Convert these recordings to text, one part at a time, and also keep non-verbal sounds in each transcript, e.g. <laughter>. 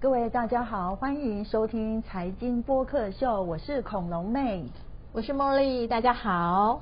各位大家好，欢迎收听财经播客秀，我是恐龙妹，我是茉莉，大家好。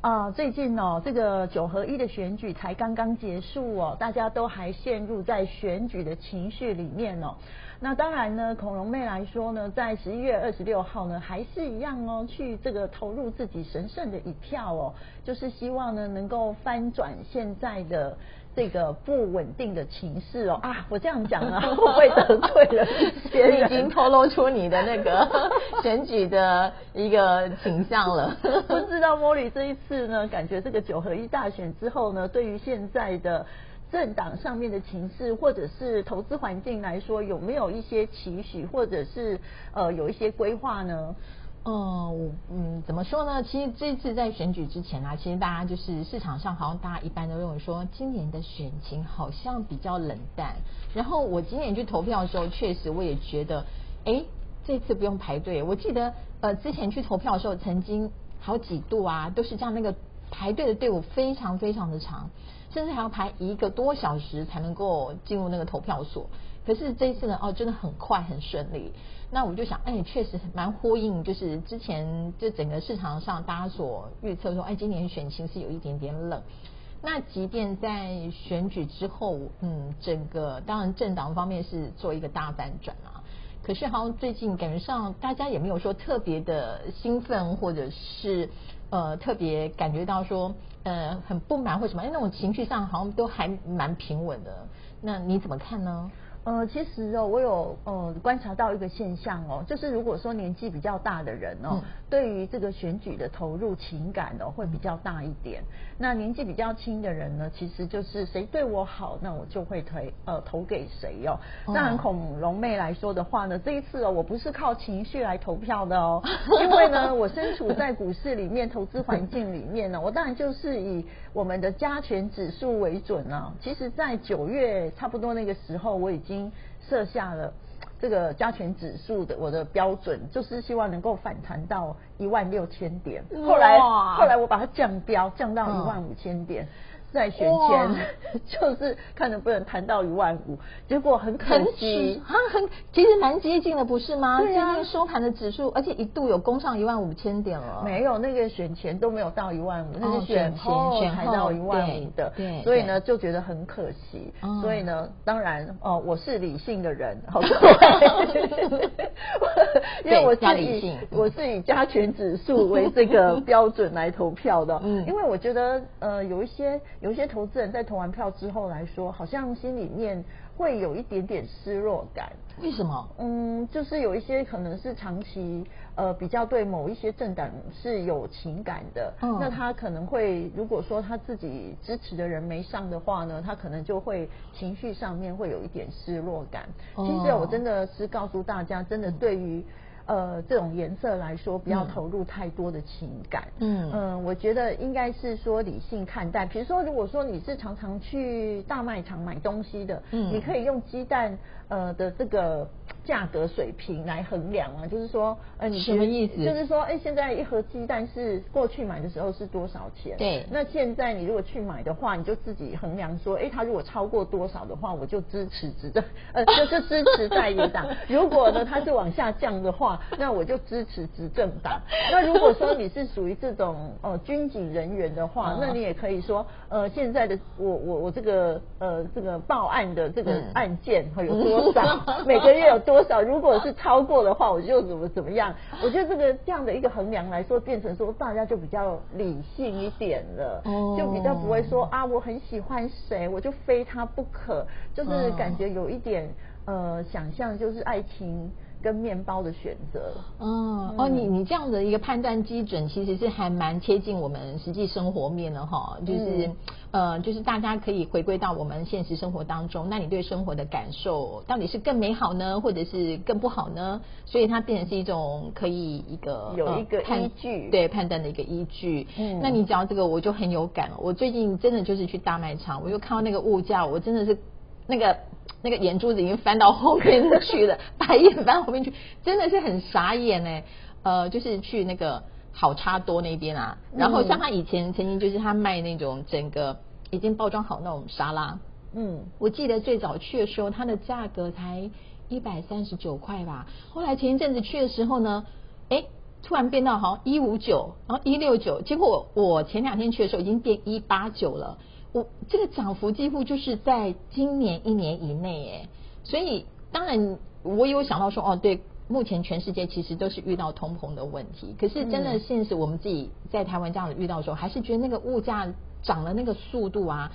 啊，最近哦，这个九合一的选举才刚刚结束哦，大家都还陷入在选举的情绪里面哦。那当然呢，恐龙妹来说呢，在十一月二十六号呢，还是一样哦，去这个投入自己神圣的一票哦，就是希望呢，能够翻转现在的。这个不稳定的情势哦啊，我这样讲啊，<laughs> 会不会得罪了一些人？已经透露出你的那个 <laughs> 选举的一个倾向了。不知道莫莉这一次呢，感觉这个九合一大选之后呢，对于现在的政党上面的情势，或者是投资环境来说，有没有一些期许，或者是呃有一些规划呢？嗯，嗯，怎么说呢？其实这次在选举之前啊，其实大家就是市场上好像大家一般都认为说，今年的选情好像比较冷淡。然后我今年去投票的时候，确实我也觉得，哎，这次不用排队。我记得呃，之前去投票的时候，曾经好几度啊，都是这样，那个排队的队伍非常非常的长，甚至还要排一个多小时才能够进入那个投票所。可是这一次呢，哦，真的很快很顺利。那我就想，哎，确实蛮呼应，就是之前就整个市场上大家所预测说，哎，今年选情是有一点点冷。那即便在选举之后，嗯，整个当然政党方面是做一个大反转啊。可是好像最近感觉上大家也没有说特别的兴奋，或者是呃特别感觉到说呃很不满或什么，哎，那种情绪上好像都还蛮平稳的。那你怎么看呢？呃，其实哦，我有呃观察到一个现象哦，就是如果说年纪比较大的人哦，对于这个选举的投入情感哦会比较大一点。那年纪比较轻的人呢，其实就是谁对我好，那我就会投呃投给谁哦。那很恐龙妹来说的话呢，这一次哦，我不是靠情绪来投票的哦，<laughs> 因为呢，我身处在股市里面，投资环境里面呢，我当然就是以我们的加权指数为准啊。其实，在九月差不多那个时候，我已经。设下了这个加权指数的我的标准，就是希望能够反弹到一万六千点。后来后来我把它降标，降到一万五千点。在选前 <laughs> 就是看能不能谈到一万五，结果很可惜，很很其实蛮接近的，不是吗？对啊，收盘的指数，而且一度有攻上一万五千点了。没有，那个选前都没有到一万五，那是选后才到一万五的。对，所以呢就觉得很可惜。所以呢，当然哦，我是理性的人，<laughs> 好 <laughs> 因为我自己我是以加权指数为这个标准来投票的。嗯，因为我觉得呃有一些。有些投资人在投完票之后来说，好像心里面会有一点点失落感。为什么？嗯，就是有一些可能是长期呃比较对某一些政党是有情感的，那他可能会如果说他自己支持的人没上的话呢，他可能就会情绪上面会有一点失落感。其实我真的是告诉大家，真的对于。呃，这种颜色来说，不要投入太多的情感。嗯嗯，我觉得应该是说理性看待。比如说，如果说你是常常去大卖场买东西的，嗯，你可以用鸡蛋呃的这个。价格水平来衡量啊，就是说，呃，你什么意思？就是说，哎，现在一盒鸡蛋是过去买的时候是多少钱？对。那现在你如果去买的话，你就自己衡量说，哎，它如果超过多少的话，我就支持执政，<laughs> 呃，就是支持在野党。<laughs> 如果呢，它是往下降的话，那我就支持执政党。那如果说你是属于这种呃军警人员的话，那你也可以说，呃，现在的我我我这个呃这个报案的这个案件会有 <laughs> 多少？每个月有多？多少？如果是超过的话，我就怎么怎么样？我觉得这个这样的一个衡量来说，变成说大家就比较理性一点了，就比较不会说啊，我很喜欢谁，我就非他不可，就是感觉有一点呃想象，就是爱情。跟面包的选择，嗯，哦，你你这样的一个判断基准，其实是还蛮贴近我们实际生活面的哈，就是呃，就是大家可以回归到我们现实生活当中，那你对生活的感受到底是更美好呢，或者是更不好呢？所以它变成是一种可以一个有一个依据，对判断的一个依据。嗯，那你讲到这个我就很有感了，我最近真的就是去大卖场，我就看到那个物价，我真的是那个。那个眼珠子已经翻到后面去了，<laughs> 白眼翻后面去，真的是很傻眼呢。呃，就是去那个好差多那边啊，然后像他以前曾经就是他卖那种整个已经包装好那种沙拉，嗯，我记得最早去的时候，它的价格才一百三十九块吧。后来前一阵子去的时候呢，哎，突然变到好像一五九，然后一六九，结果我前两天去的时候已经变一八九了。我这个涨幅几乎就是在今年一年以内，耶，所以当然我有想到说，哦，对，目前全世界其实都是遇到通膨的问题，可是真的现实我们自己在台湾这样子遇到的时候，还是觉得那个物价涨的那个速度啊，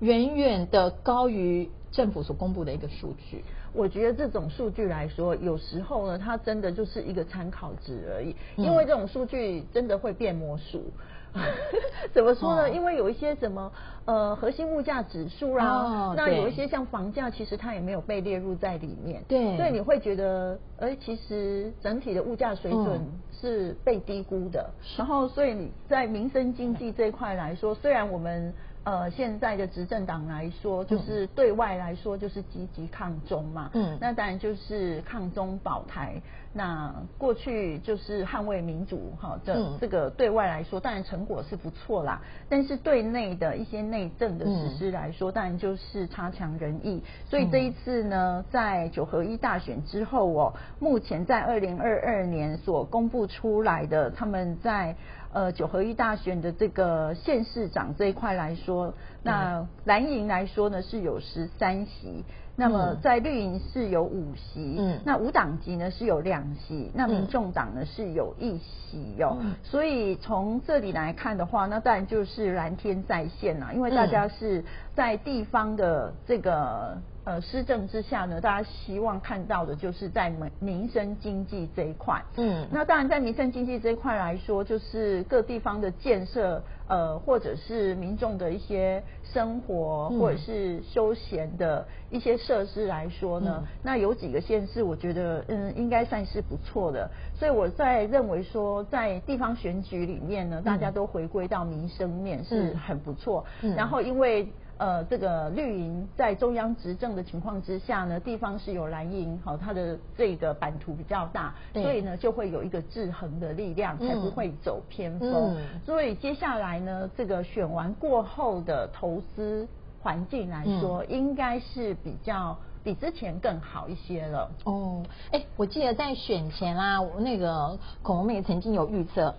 远远的高于政府所公布的一个数据。我觉得这种数据来说，有时候呢，它真的就是一个参考值而已，因为这种数据真的会变魔术。<laughs> 怎么说呢？因为有一些什么呃核心物价指数啊，那有一些像房价，其实它也没有被列入在里面。对，所以你会觉得，哎，其实整体的物价水准是被低估的。然后，所以你在民生经济这一块来说，虽然我们。呃，现在的执政党来说，就是对外来说就是积极抗中嘛，嗯，那当然就是抗中保台。那过去就是捍卫民主，哈，这这个对外来说，当然成果是不错啦。但是对内的一些内政的实施来说，当然就是差强人意。所以这一次呢，在九合一大选之后哦，目前在二零二二年所公布出来的，他们在。呃，九合一大选的这个县市长这一块来说，那蓝营来说呢是有十三席，那么在绿营是有五席，嗯，那五党籍呢是有两席，那民众党呢是有一席哟。所以从这里来看的话，那当然就是蓝天在线啦，因为大家是在地方的这个。呃，施政之下呢，大家希望看到的就是在民民生经济这一块。嗯，那当然在民生经济这一块来说，就是各地方的建设，呃，或者是民众的一些生活或者是休闲的一些设施来说呢，那有几个县市，我觉得嗯，应该算是不错的。所以我在认为说，在地方选举里面呢，大家都回归到民生面是很不错。然后因为。呃，这个绿营在中央执政的情况之下呢，地方是有蓝营，好，它的这个版图比较大，所以呢就会有一个制衡的力量，才不会走偏锋。所以接下来呢，这个选完过后的投资环境来说，应该是比较比之前更好一些了。哦，哎，我记得在选前啊，那个孔龙妹曾经有预测。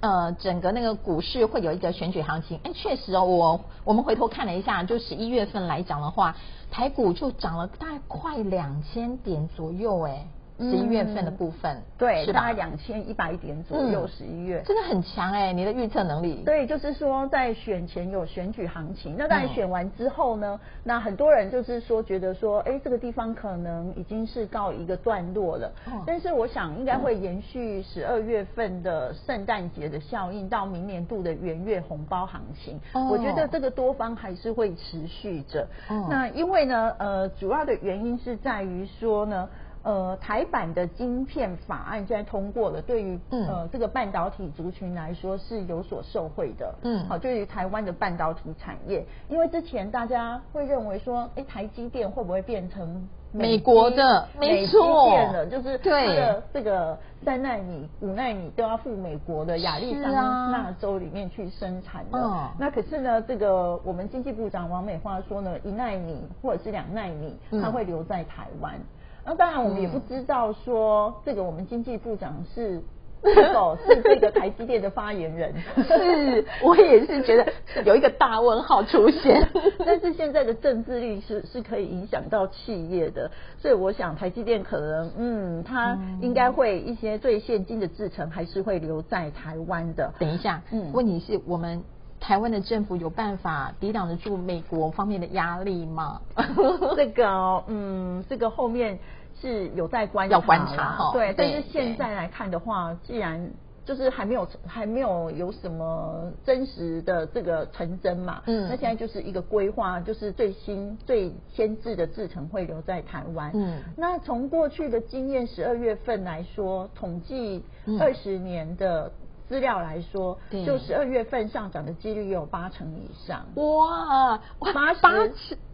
呃，整个那个股市会有一个选举行情，哎，确实哦，我我们回头看了一下，就十一月份来讲的话，台股就涨了大概快两千点左右，哎。十一月份的部分，对，大概两千一百点左右。十一月真的很强哎，你的预测能力。对，就是说在选前有选举行情，那在选完之后呢，那很多人就是说觉得说，哎，这个地方可能已经是告一个段落了。但是我想应该会延续十二月份的圣诞节的效应，到明年度的元月红包行情。我觉得这个多方还是会持续着。那因为呢，呃，主要的原因是在于说呢。呃，台版的晶片法案现在通过了，对于呃这个半导体族群来说是有所受惠的。嗯，好，对于台湾的半导体产业，因为之前大家会认为说，哎，台积电会不会变成美国的？没错，变了，就是它的这个三纳米、五纳米都要赴美国的亚利桑那州里面去生产的。那可是呢，这个我们经济部长王美花说呢，一纳米或者是两纳米，它会留在台湾。那当然，我们也不知道说这个我们经济部长是 <laughs> 是否是这个台积电的发言人。是，<laughs> 我也是觉得有一个大问号出现。<laughs> 但是现在的政治力是是可以影响到企业的，所以我想台积电可能嗯，它应该会一些最现金的制程还是会留在台湾的。等一下，嗯，问题是我们。台湾的政府有办法抵挡得住美国方面的压力吗？<laughs> 这个，嗯，这个后面是有在观要观察，对。但是现在来看的话，既然就是还没有还没有有什么真实的这个成真嘛，嗯，那现在就是一个规划，就是最新最先制的制程会留在台湾。嗯，那从过去的经验，十二月份来说，统计二十年的。资料来说，就十二月份上涨的几率有八成以上。哇，八八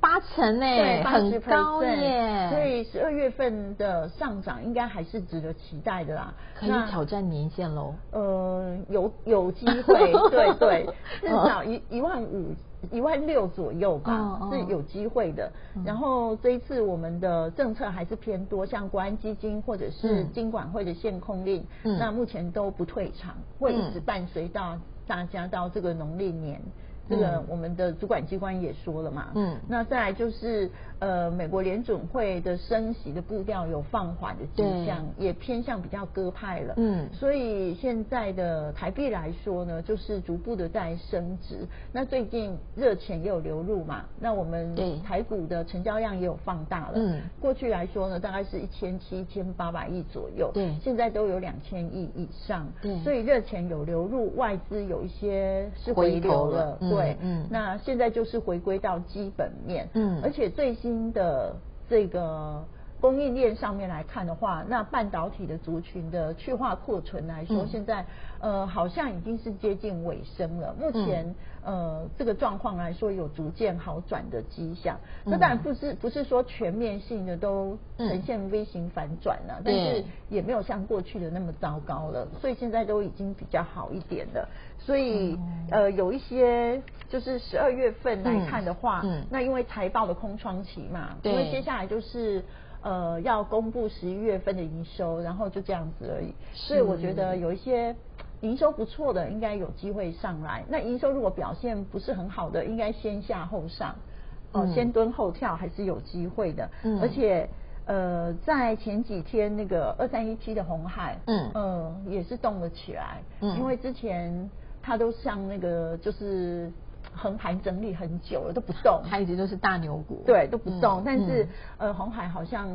八成哎，很高耶！所以十二月份的上涨应该还是值得期待的啦。可以挑战年限喽？呃，有有机会，对 <laughs> 对，<laughs> 至少一一万五一万六左右吧，哦哦是有机会的。然后这一次我们的政策还是偏多，像国安基金或者是嗯金管会的限控令，嗯那目前都不退场，会一直嗯伴随到大家到这个农历年。这个嗯。我们的主管机关也说了嘛，嗯。那再来就是呃，美国联准会的升息的步调有放缓的迹象，也偏向比较鸽派了。嗯。所以现在的台币来说呢，就是逐步的在升值。那最近热钱也有流入嘛，那我们对。台股的成交量也有放大了。嗯。过去来说呢，大概是一千七、一千八百亿左右，对。现在都有两千亿以上。对。所以热钱有流入，外资有一些是回头了。了。嗯对，嗯那现在就是回归到基本面。嗯而且最新的这个供应链上面来看的话，那半导体的族群的去化库存来说，嗯现在呃好像已经是接近尾声了。目前、呃这个状况来说，有逐渐好转的迹象。那当然不是不是说全面性的都呈现 V 型反转了，但是也没有像过去的那么糟糕了，所以现在都已经比较好一点了。所以、呃有一些就是十二月份来看的话，嗯嗯那因为财报的空窗期嘛，对因为接下来就是。呃，要公布十一月份的营收，然后就这样子而已。所以我觉得有一些营收不错的，应该有机会上来。那营收如果表现不是很好的，应该先下后上，哦、嗯先蹲后跳还是有机会的。嗯而且呃，在前几天那个二三一七的红海，嗯呃，也是动了起来。嗯因为之前它都像那个就是横盘整理很久了，都不动。它一直都是大牛股，对，都不动。嗯但是、嗯。呃，红海好像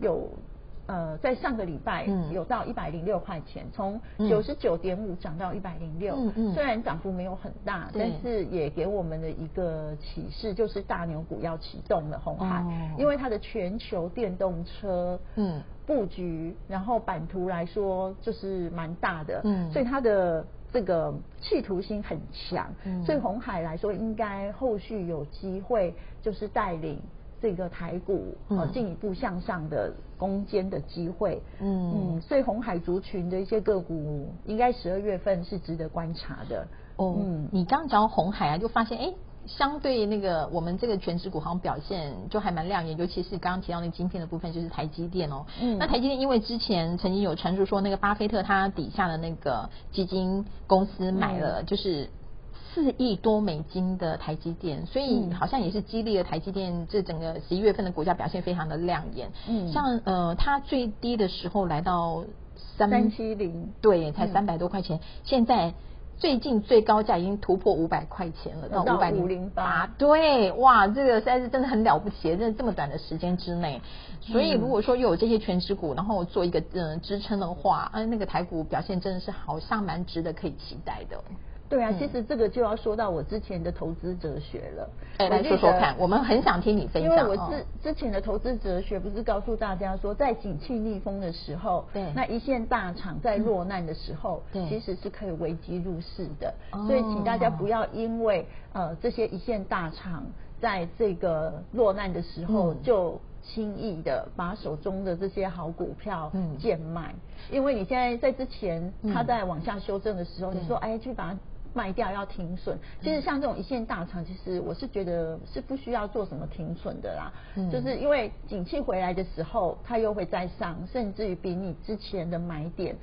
有呃，在上个礼拜嗯。有到一百零六块钱，从嗯。九十九点五涨到一百零六。虽然涨幅没有很大，但是也给我们的一个启示，就是大牛股要启动了。红海，哦。因为它的全球电动车嗯。布局，然后版图来说就是蛮大的，嗯。所以它的这个企图心很强，嗯所以红海来说，应该后续有机会就是带领这个台股呃嗯进一步向上的攻坚的机会。嗯所以红海族群的一些个股，应该十二月份是值得观察的。哦，嗯你刚刚讲到红海啊，就发现哎。相对那个我们这个全指股好像表现就还蛮亮眼，尤其是刚刚提到那个晶片的部分，就是台积电哦。嗯那台积电因为之前曾经有传出说，那个巴菲特他底下的那个基金公司买了就是四亿多美金的台积电，所以嗯好像也是激励了台积电这整个十一月份的股价表现非常的亮眼。嗯像呃它最低的时候来到三三七零对，才嗯三百多块钱，现在。最近最高价已经突破五百块钱了，到到五百零八对，哇，这个实在是真的很了不起，在这么短的时间之内。所以嗯如果说又有这些全指股，然后做一个呃支撑的话，啊，那个台股表现真的是好像蛮值得可以期待的。对啊，嗯。其实这个就要说到我之前的投资哲学了。哎，来说说看，我们很想听你分享因享。为我哦。之之前的投资哲学不是告诉大家说，在景气逆风的时候，对。那一线大厂在落难的时候，对。其实是可以危机入市的。哦。所以请大家不要因为呃这些一线大厂在这个落难的时候嗯。就。轻易的把手中的这些好股票嗯。贱卖，因为你现在在之前嗯。它在往下修正的时候，对。你说哎去把它卖掉要停损。其实像这种一线大厂，其实我是觉得是不需要做什么停损的啦。嗯就是因为景气回来的时候，它又会再上，甚至于比你之前的买点。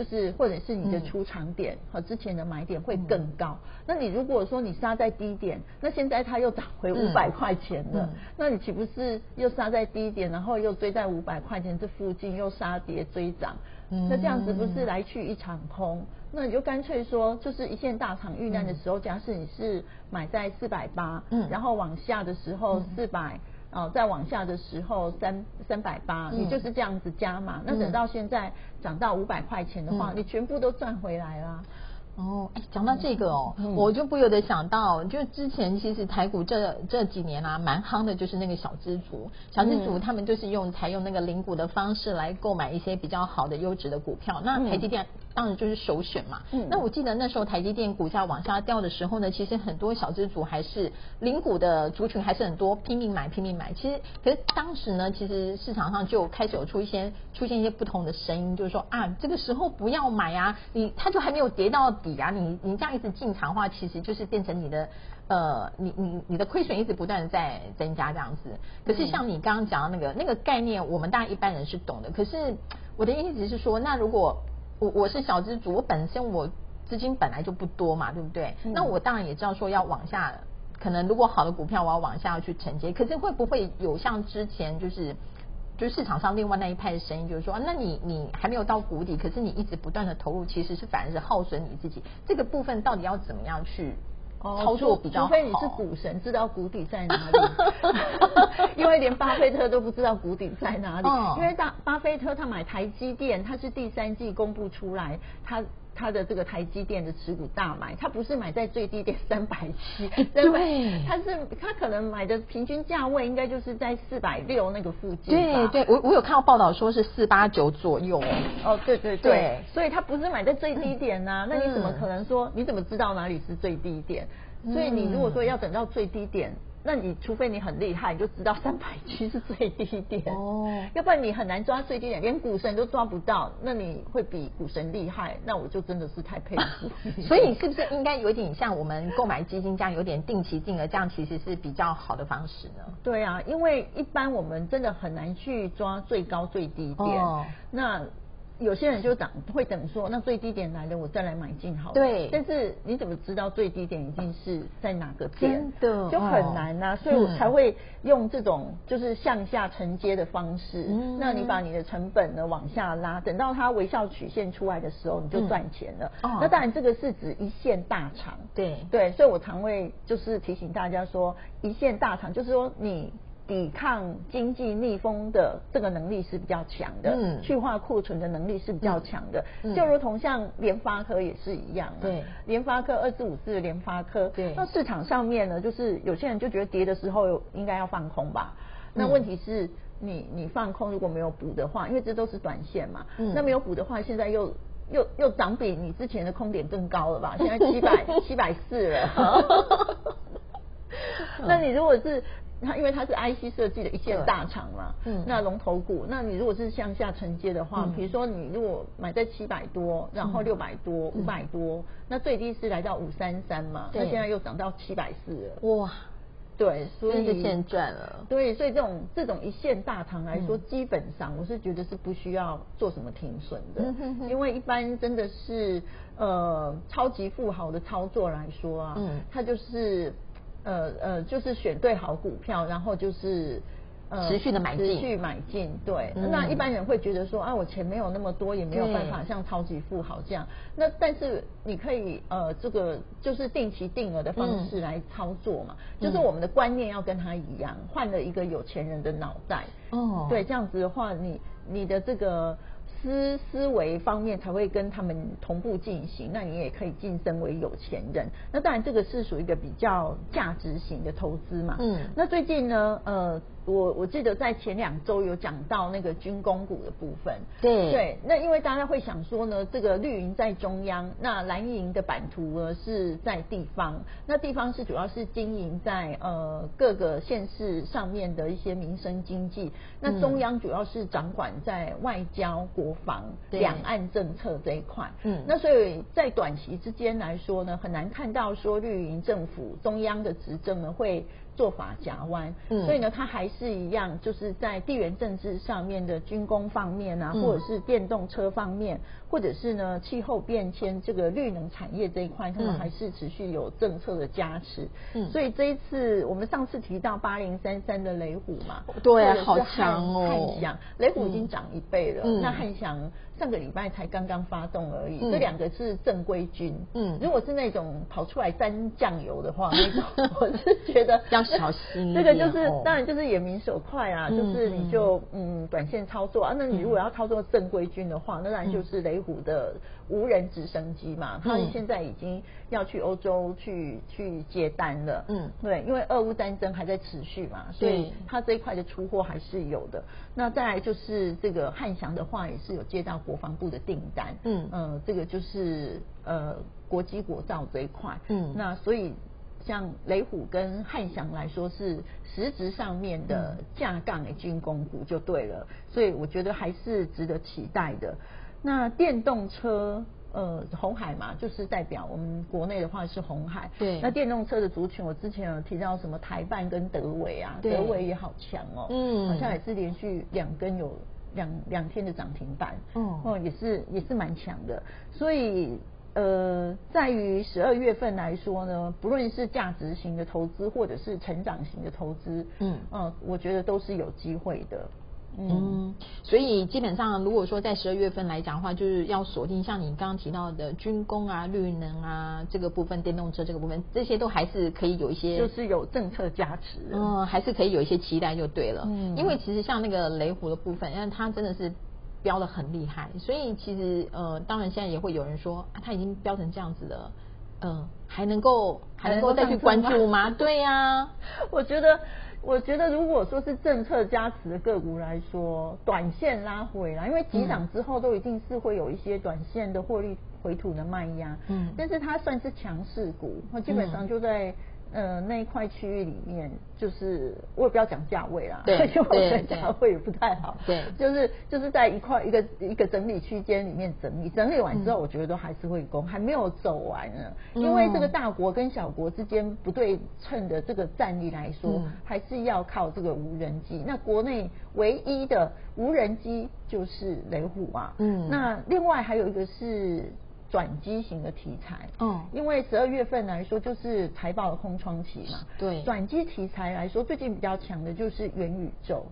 就是或者是你的嗯。出场点和之前的买点会更高。那你如果说你杀在低点，那现在它又涨回嗯。五百块钱了，嗯。那你岂不是又杀在低点，然后又追在五百块钱这附近，又杀跌追涨？嗯那这样子不是来去一场空？那你就干脆说，就是一线大厂遇难的时候，假使你是买在四百八，嗯。然后往下的时候四百、哦，再往下的时候三三百八，嗯你就是这样子加嘛。那等到现在涨到五百块钱的话，嗯你全部都赚回来啦。哦，哎，讲到这个哦，嗯我就不由得想到，就之前其实台股这这几年啊，蛮夯的，就是那个小资族，小资族嗯他们就是用采用那个零股的方式来购买一些比较好的优质的股票。那嗯台积电当然就是首选嘛。嗯那我记得那时候台积电股价往下掉的时候呢，其实很多小资族还是零股的族群还是很多，拼命买拼命买。其实可是当时呢，其实市场上就开始有出一些出现一些不同的声音，就是说啊，这个时候不要买啊，你它就还没有跌到底啊，你你这样一直进场的话，其实就是变成你的呃，你你你的亏损一直不断的在增加这样子。可是像你刚刚讲的那个那个概念，我们大家一般人是懂的。可是我的意思是说，那如果我我是小资主，我本身我资金本来就不多嘛，对不对？那我当然也知道说要往下。可能如果好的股票我要往下去承接，可是会不会有像之前就是就是市场上另外那一派的声音，就是说，那你你还没有到谷底，可是你一直不断的投入，其实是反而是耗损你自己。这个部分到底要怎么样去操作比较好？除非你是股神，知道谷底在哪里。<laughs> 因为连巴菲特都不知道谷底在哪里。因为大巴菲特他买台积电，他是第三季公布出来，他。他的这个台积电的持股大买，他不是买在最低点 <laughs> 三百七，对，他是他可能买的平均价位应该就是在四百六那个附近。对对，我我有看到报道说是四八九左右哦。哦，对对对，所以他不是买在最低点呐，那你怎么可能说？你怎么知道哪里是最低点？所以你如果说要等到最低点。那你除非你很厉害，你就知道 <laughs> 三百七是最低点哦，要不然你很难抓最低点，连股神都抓不到。那你会比股神厉害，那我就真的是太佩服。<laughs> 所以是不是应该有点像我们购买基金这样，有点定期定额，这样其实是比较好的方式呢？对啊，因为一般我们真的很难去抓最高最低点。那有些人就等会等说，那最低点来了，我再来买进好。对，但是你怎么知道最低点一定是在哪个点？真的就很难呐，所以我才会用这种就是向下承接的方式。嗯，那你把你的成本呢往下拉，等到它微笑曲线出来的时候，你就赚钱了。哦，那当然这个是指一线大厂。对对，所以我常会就是提醒大家说，一线大厂就是说你。抵抗经济逆风的这个能力是比较强的，嗯，去化库存的能力是比较强的，就如同像联发科也是一样，对，联发科二四五四的联发科，对，那市场上面呢，就是有些人就觉得跌的时候应该要放空吧，那问题是你你放空如果没有补的话，因为这都是短线嘛，嗯，那没有补的话，现在又又又涨比你之前的空点更高了吧？<laughs> 现在七百七百四了，<laughs> 那你如果是。它因为它是 IC 设计的一线大厂嘛，嗯，那龙头股，那你如果是向下承接的话，比如说你如果买在七百多，然后六百多、五百多，那最低是来到五三三嘛，那现在又涨到七百四了，哇，对，所以现赚了，对，所以这种这种一线大厂来说，基本上我是觉得是不需要做什么停损的，因为一般真的是呃超级富豪的操作来说啊，嗯，它就是。呃呃，就是选对好股票，然后就是呃持续的买进，持续买进。对，那一般人会觉得说啊，我钱没有那么多，也没有办法像超级富豪这样。那但是你可以呃，这个就是定期定额的方式来操作嘛，就是我们的观念要跟他一样，换了一个有钱人的脑袋。哦，对，这样子的话，你你的这个。思思维方面才会跟他们同步进行，那你也可以晋升为有钱人。那当然，这个是属于一个比较价值型的投资嘛。嗯。那最近呢，呃。我我记得在前两周有讲到那个军工股的部分，对对，那因为大家会想说呢，这个绿营在中央，那蓝营的版图呢是在地方，那地方是主要是经营在呃各个县市上面的一些民生经济，那中央主要是掌管在外交、国防、两岸政策这一块，嗯，那所以在短期之间来说呢，很难看到说绿营政府中央的执政呢会。做法夹弯，所以呢，它还是一样，就是在地缘政治上面的军工方面啊，或者是电动车方面，或者是呢气候变迁这个绿能产业这一块，他们还是持续有政策的加持。嗯，所以这一次我们上次提到八零三三的雷虎嘛，对，好强哦，汉翔，雷虎已经涨一倍了，那汉翔。上个礼拜才刚刚发动而已，这两个是正规军。嗯，如果是那种跑出来沾酱油的话，那种 <laughs> 我是觉得要小心。这个就是当然就是眼明手快啊，就是你就嗯短线操作啊。那你如果要操作正规军的话，那当然就是雷虎的无人直升机嘛。他现在已经要去欧洲去去接单了。嗯，对，因为俄乌战争还在持续嘛，所以他这一块的出货还是有的。那再来就是这个汉翔的话，也是有接到。国防部的订单，嗯，呃，这个就是呃国际国造这一块，嗯，那所以像雷虎跟汉翔来说是实质上面的架杠的军工股就对了，所以我觉得还是值得期待的。那电动车。呃，红海嘛，就是代表我们国内的话是红海。对。那电动车的族群，我之前有提到什么台办跟德维啊，德维也好强哦，嗯，好像也是连续两根有两两天的涨停板，哦，也是也是蛮强的。所以呃，在于十二月份来说呢，不论是价值型的投资或者是成长型的投资，嗯，嗯，我觉得都是有机会的。嗯，所以基本上，如果说在十二月份来讲的话，就是要锁定像你刚刚提到的军工啊、绿能啊这个部分、电动车这个部分，这些都还是可以有一些，就是有政策加持，嗯，还是可以有一些期待就对了。嗯，因为其实像那个雷虎的部分，因为它真的是标的很厉害，所以其实呃，当然现在也会有人说啊，它已经标成这样子了，嗯，还能够还能够再去关注吗？对呀，我觉得。我觉得，如果说是政策加持的个股来说，短线拉回来，因为急涨之后都一定是会有一些短线的获利回吐的卖压。嗯，但是它算是强势股，它基本上就在。呃，那一块区域里面，就是我也不要讲价位啦，对，<laughs> 因为价位也不太好，对，就是就是在一块一个一个整理区间里面整理，整理完之后，我觉得都还是会攻，还没有走完呢。因为这个大国跟小国之间不对称的这个战力来说，还是要靠这个无人机。那国内唯一的无人机就是雷虎啊，嗯，那另外还有一个是。转机型的题材，嗯，因为十二月份来说就是财报的空窗期嘛，对，转机题材来说最近比较强的就是元宇宙，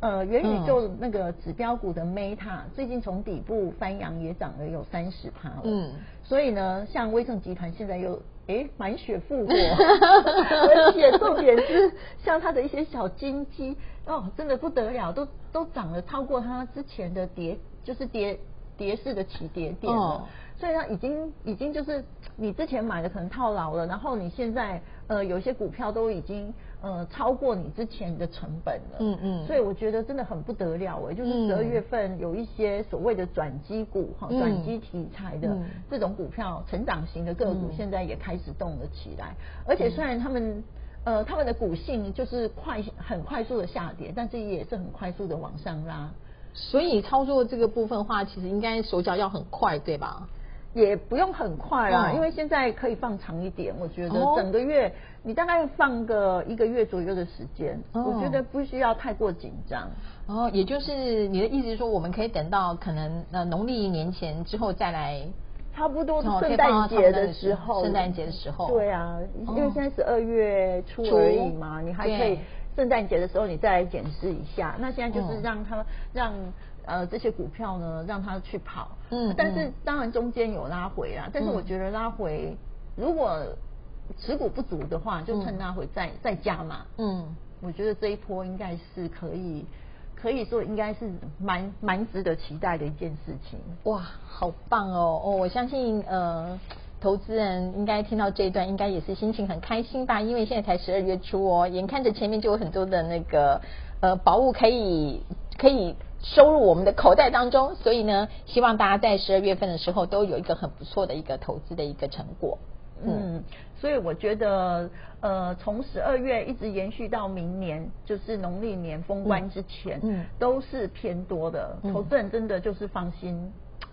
呃，元宇宙那个指标股的 Meta 最近从底部翻扬也涨了有三十趴了，嗯，所以呢，像威盛集团现在又哎满血复活，<laughs> 而且重点是像它的一些小金鸡哦，真的不得了，都都涨了超过它之前的跌，就是跌跌势的起跌点了。所以它已经已经就是你之前买的可能套牢了，然后你现在呃有些股票都已经呃超过你之前的成本了，嗯嗯，所以我觉得真的很不得了哎，就是十二月份有一些所谓的转机股哈，转机题材的这种股票，成长型的个股现在也开始动了起来，而且虽然他们呃他们的股性就是快很快速的下跌，但是也是很快速的往上拉，所以操作这个部分的话，其实应该手脚要很快，对吧？也不用很快啦，因为现在可以放长一点。我觉得整个月你大概放个一个月左右的时间，我觉得不需要太过紧张。哦，也就是你的意思是说，我们可以等到可能呃农历年前之后再来，差不多圣诞节的时候，圣诞节的时候。对啊，因为现在十二月初而已嘛，你还可以圣诞节的时候你再来检视一下。那现在就是让他让。呃，这些股票呢，让它去跑，嗯，但是当然中间有拉回啦，但是我觉得拉回如果持股不足的话，就趁拉回再再加嘛，嗯，我觉得这一波应该是可以，可以说应该是蛮蛮值得期待的一件事情。哇，好棒哦！哦，我相信呃，投资人应该听到这一段，应该也是心情很开心吧？因为现在才十二月初哦，眼看着前面就有很多的那个呃宝物可以可以。收入我们的口袋当中，所以呢，希望大家在十二月份的时候都有一个很不错的一个投资的一个成果。嗯，所以我觉得，呃，从十二月一直延续到明年，就是农历年封关之前，嗯，都是偏多的，投资人真的就是放心。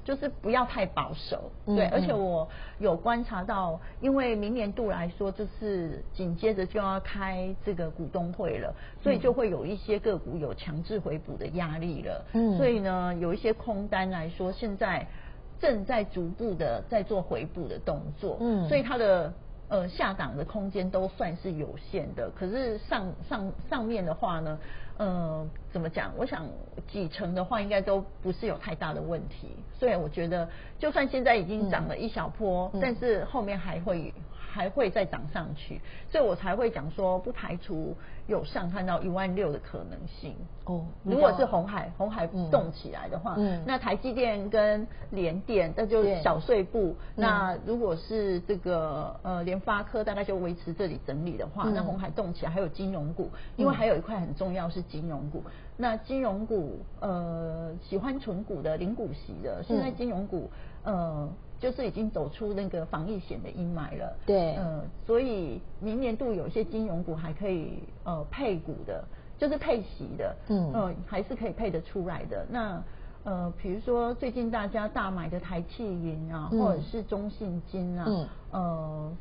就是不要太保守，对，而且我有观察到，因为明年度来说，就是紧接着就要开这个股东会了，所以就会有一些个股有强制回补的压力了。嗯，所以呢，有一些空单来说，现在正在逐步的在做回补的动作。嗯，所以它的呃下档的空间都算是有限的，可是上上上面的话呢？呃，怎么讲？我想几成的话，应该都不是有太大的问题。所以我觉得，就算现在已经涨了一小波，但是后面还会还会再涨上去，所以我才会讲说，不排除有上看到一万六的可能性。哦，如果是红海，红海动起来的话，那台积电跟联电那就小碎步。那如果是这个呃联发科，大概就维持这里整理的话，那红海动起来，还有金融股，因为还有一块很重要是。金融股。那金融股呃喜欢存股的、零股息的，现在金融股呃就是已经走出那个防疫险的阴霾了。对，呃，所以明年度有些金融股还可以呃配股的，就是配息的，嗯，呃还是可以配得出来的。那呃，比如说最近大家大买的台气银啊，或者是中信金啊，嗯，呃。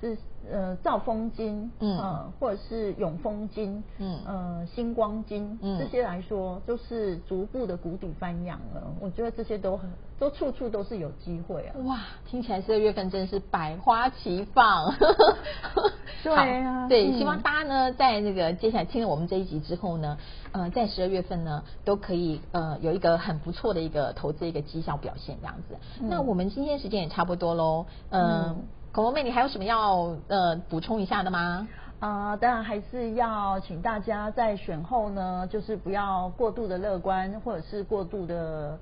是呃兆丰金，嗯，或者是永丰金，嗯，呃星光金，嗯这些来说都是逐步的谷底翻扬了。我觉得这些都很都处处都是有机会啊！哇，听起来十二月份真是百花齐放。<laughs> 对啊，对，希望大家呢在那个接下来听了我们这一集之后呢，呃，在十二月份呢都可以呃有一个很不错的一个投资一个绩效表现这样子。那我们今天时间也差不多喽，嗯。恐龙妹，你还有什么要呃补充一下的吗？啊，当然还是要请大家在选后呢，就是不要过度的乐观，或者是过度的。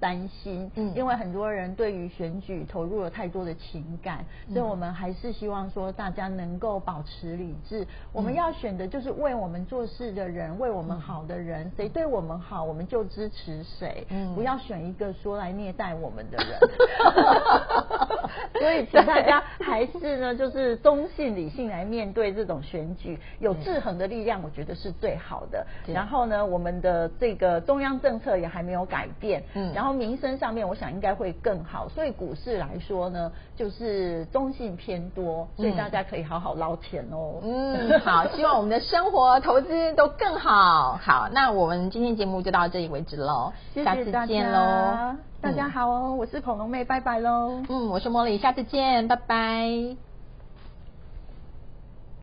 担心，嗯，因为很多人对于选举投入了太多的情感，所以我们还是希望说大家能够保持理智。我们要选的就是为我们做事的人，为我们好的人，谁对我们好，我们就支持谁，嗯，不要选一个说来虐待我们的人。<laughs> 所以，请大家还是呢，就是中性理性来面对这种选举，有制衡的力量，我觉得是最好的。然后呢，我们的这个中央政策也还没有改变，嗯，然后。民生上面，我想应该会更好，所以股市来说呢，就是中性偏多，所以大家可以好好捞钱哦。嗯，好，<laughs> 希望我们的生活投资都更好。好，那我们今天节目就到这里为止喽，下次见喽。大家好哦，我是恐龙妹，拜拜喽。嗯，我是茉莉，下次见，拜拜。